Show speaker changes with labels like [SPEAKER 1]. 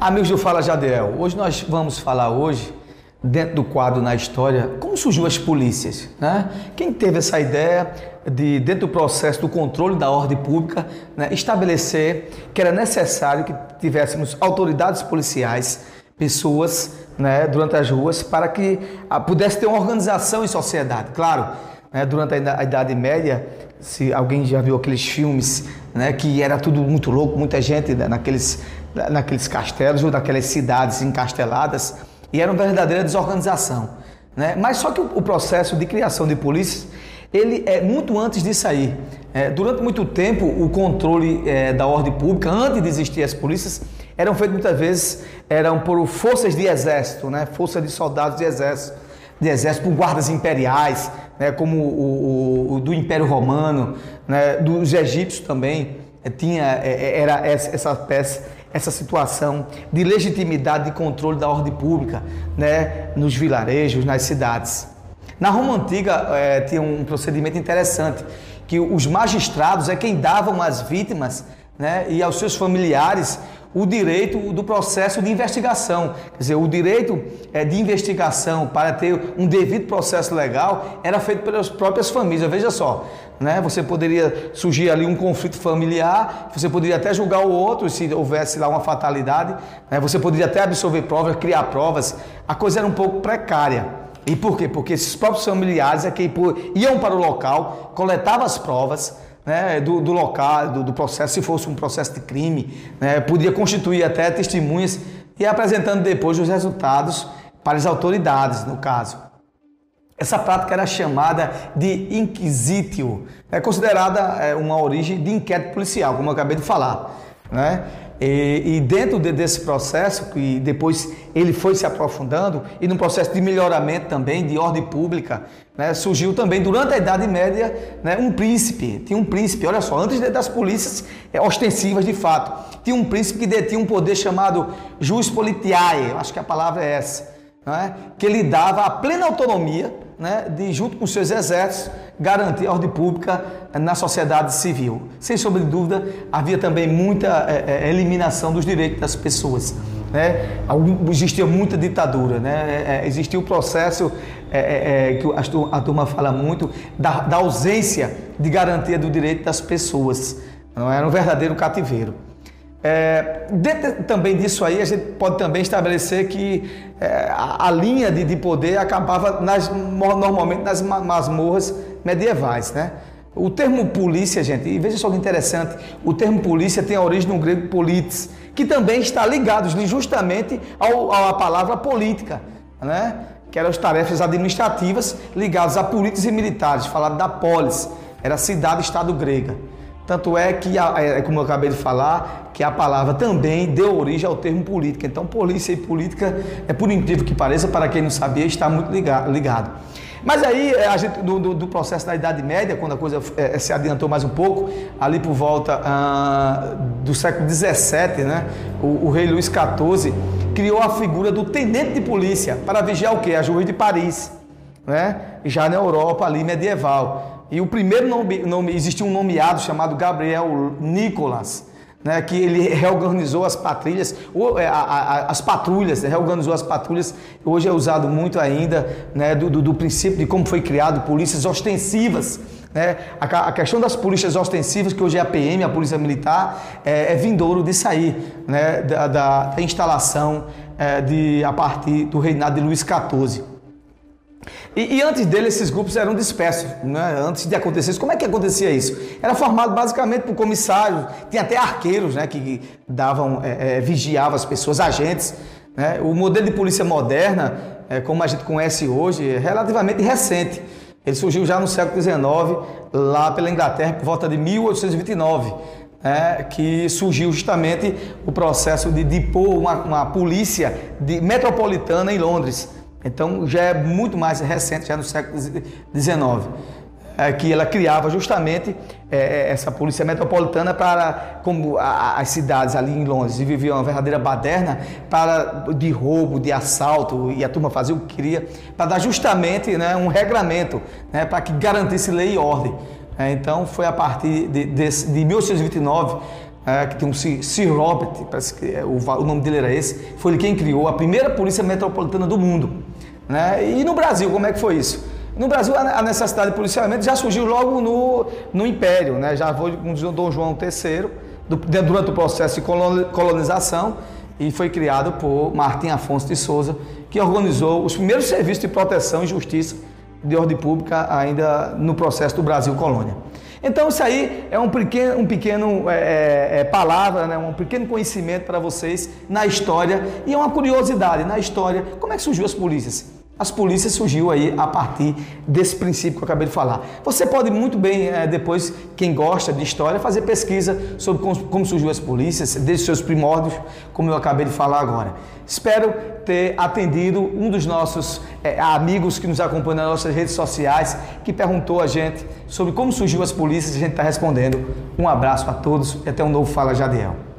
[SPEAKER 1] Amigos do Fala Jadiel, hoje nós vamos falar hoje, dentro do quadro na história, como surgiu as polícias, né? Quem teve essa ideia de, dentro do processo do controle da ordem pública, né, estabelecer que era necessário que tivéssemos autoridades policiais, pessoas, né, durante as ruas, para que ah, pudesse ter uma organização em sociedade. Claro, né, durante a Idade Média, se alguém já viu aqueles filmes, né, que era tudo muito louco, muita gente né, naqueles naqueles castelos ou naquelas cidades encasteladas e era uma verdadeira desorganização. Né? Mas só que o, processo de criação de polícias, ele é muito antes disso aí. É, durante muito tempo, o controle é, da ordem pública, antes de existir as polícias, eram feitos muitas vezes eram por forças de exército, né? forças de soldados de exército, de exército por guardas imperiais, né? como o, o, o do Império Romano, né? dos egípcios também é, tinha é, era essa peça essa situação de legitimidade de controle da ordem pública né, nos vilarejos, nas cidades. Na Roma Antiga é, tinha um procedimento interessante, que os magistrados é quem davam às vítimas né, e aos seus familiares o direito do processo de investigação. Quer dizer, o direito é, de investigação para ter um devido processo legal era feito pelas próprias famílias. Veja só, né? você poderia surgir ali um conflito familiar, você poderia até julgar o outro se houvesse lá uma fatalidade, né? você poderia até absorver provas, criar provas. A coisa era um pouco precária. E por quê? Porque esses próprios familiares é que iam para o local, coletavam as provas, né, do, do, local, do, do, processo, se fosse um processo de crime, né, podia constituir até testemunhas e apresentando depois os resultados para as autoridades, no caso. Essa prática era chamada de inquisitio, é considerada é, uma origem de inquérito policial, como eu acabei de falar. Né? E, e dentro de, desse processo, que depois ele foi se aprofundando, e no processo de melhoramento também, de ordem pública, né, surgiu também durante a Idade Média né, um príncipe. Tinha um príncipe, olha só, antes das polícias é, ostensivas de fato, tinha um príncipe que detinha um poder chamado jus politiae, acho que a palavra é essa, é? que lhe dava a plena autonomia né, de, junto com seus exércitos, garantir a ordem pública na sociedade civil. Sem sombra de dúvida, havia também muita é, é, eliminação dos direitos das pessoas. Né? Existia muita ditadura, né? É, existia o processo é, é, que a turma fala muito da, da ausência de garantia do direito das pessoas. Não era um verdadeiro cativeiro. É, dentro também disso aí, a gente pode também estabelecer que é, a, a, linha de, de, poder acabava nas, normalmente nas masmorras medievais, né? O termo polícia, gente, e veja só que interessante, o termo polícia tem a origem no grego politis, que também está ligado justamente ao, à palavra política, né? que eram as tarefas administrativas ligadas a políticos e militares, falado da polis, era cidade-estado grega. Tanto é que, é, como eu acabei de falar, que a palavra também deu origem ao termo política. Então, polícia e política, é por incrível que pareça, para quem não sabia, está muito ligado. Mas aí, é, a gente, do, do, do processo da Idade Média, quando a coisa é, se adiantou mais um pouco, ali por volta ah, do século XVII, né, o, o, rei Luís XIV criou a figura do tenente de polícia para vigiar o quê? A juiz de Paris, né, já na Europa ali medieval. E o primeiro nome, nome existia um nomeado chamado Gabriel Nicolas, né, que ele reorganizou as patrulhas, é, a, a, as patrulhas, reorganizou as patrulhas, hoje é usado muito ainda né, do, do, do, princípio de como foi criado polícias ostensivas. Né? A, a, questão das polícias ostensivas, que hoje é a PM, a Polícia Militar, é, é vindouro de sair né, da, da, da instalação é, de, a partir do reinado de Luís XIV. E, e, antes dele, esses grupos eram dispersos, né? antes de acontecer isso. Como é que acontecia isso? Era formado basicamente por comissários, tinha até arqueiros né? que davam, é, é, vigiavam as pessoas, agentes. Né? O modelo de polícia moderna, é, como a gente conhece hoje, é relativamente recente. Ele surgiu já no século XIX, lá pela Inglaterra, por volta de 1829. É, que surgiu justamente o processo de depor uma, uma polícia de, metropolitana em Londres. Então já é muito mais recente, já no século XIX, é, que ela criava justamente é, é, essa polícia metropolitana para, como a, as cidades ali em Londres viviam uma verdadeira baderna para de roubo, de assalto e a turma fazia o que queria para dar justamente né, um regramento né, para que garantisse lei e ordem. É, então foi a partir de, de, de 1829 é, que tem um Sir Robert, parece que é, o, o, nome dele era esse, foi ele quem criou a primeira polícia metropolitana do mundo. Né? E no Brasil, como é que foi isso? No Brasil, a necessidade de policiamento já surgiu logo no, no Império, né? já foi com Dom João III, do, durante o processo de colonização, e foi criado por Martim Afonso de Souza, que organizou os primeiros serviços de proteção e justiça de ordem pública ainda no processo do Brasil colônia. Então isso aí é um pequeno, um pequeno é, é, é, palavra, né? um pequeno conhecimento para vocês na história e é uma curiosidade na história. Como é que surgiu as polícias? As polícias surgiu aí a partir desse princípio que eu acabei de falar. Você pode muito bem, é, depois, quem gosta de história, fazer pesquisa sobre como, como surgiu as polícias, desde seus primórdios, como eu acabei de falar agora. Espero ter atendido um dos nossos é, amigos que nos acompanha nas nossas redes sociais, que perguntou a gente sobre como surgiu as polícias e a gente está respondendo. Um abraço a todos e até um novo Fala Jadiel.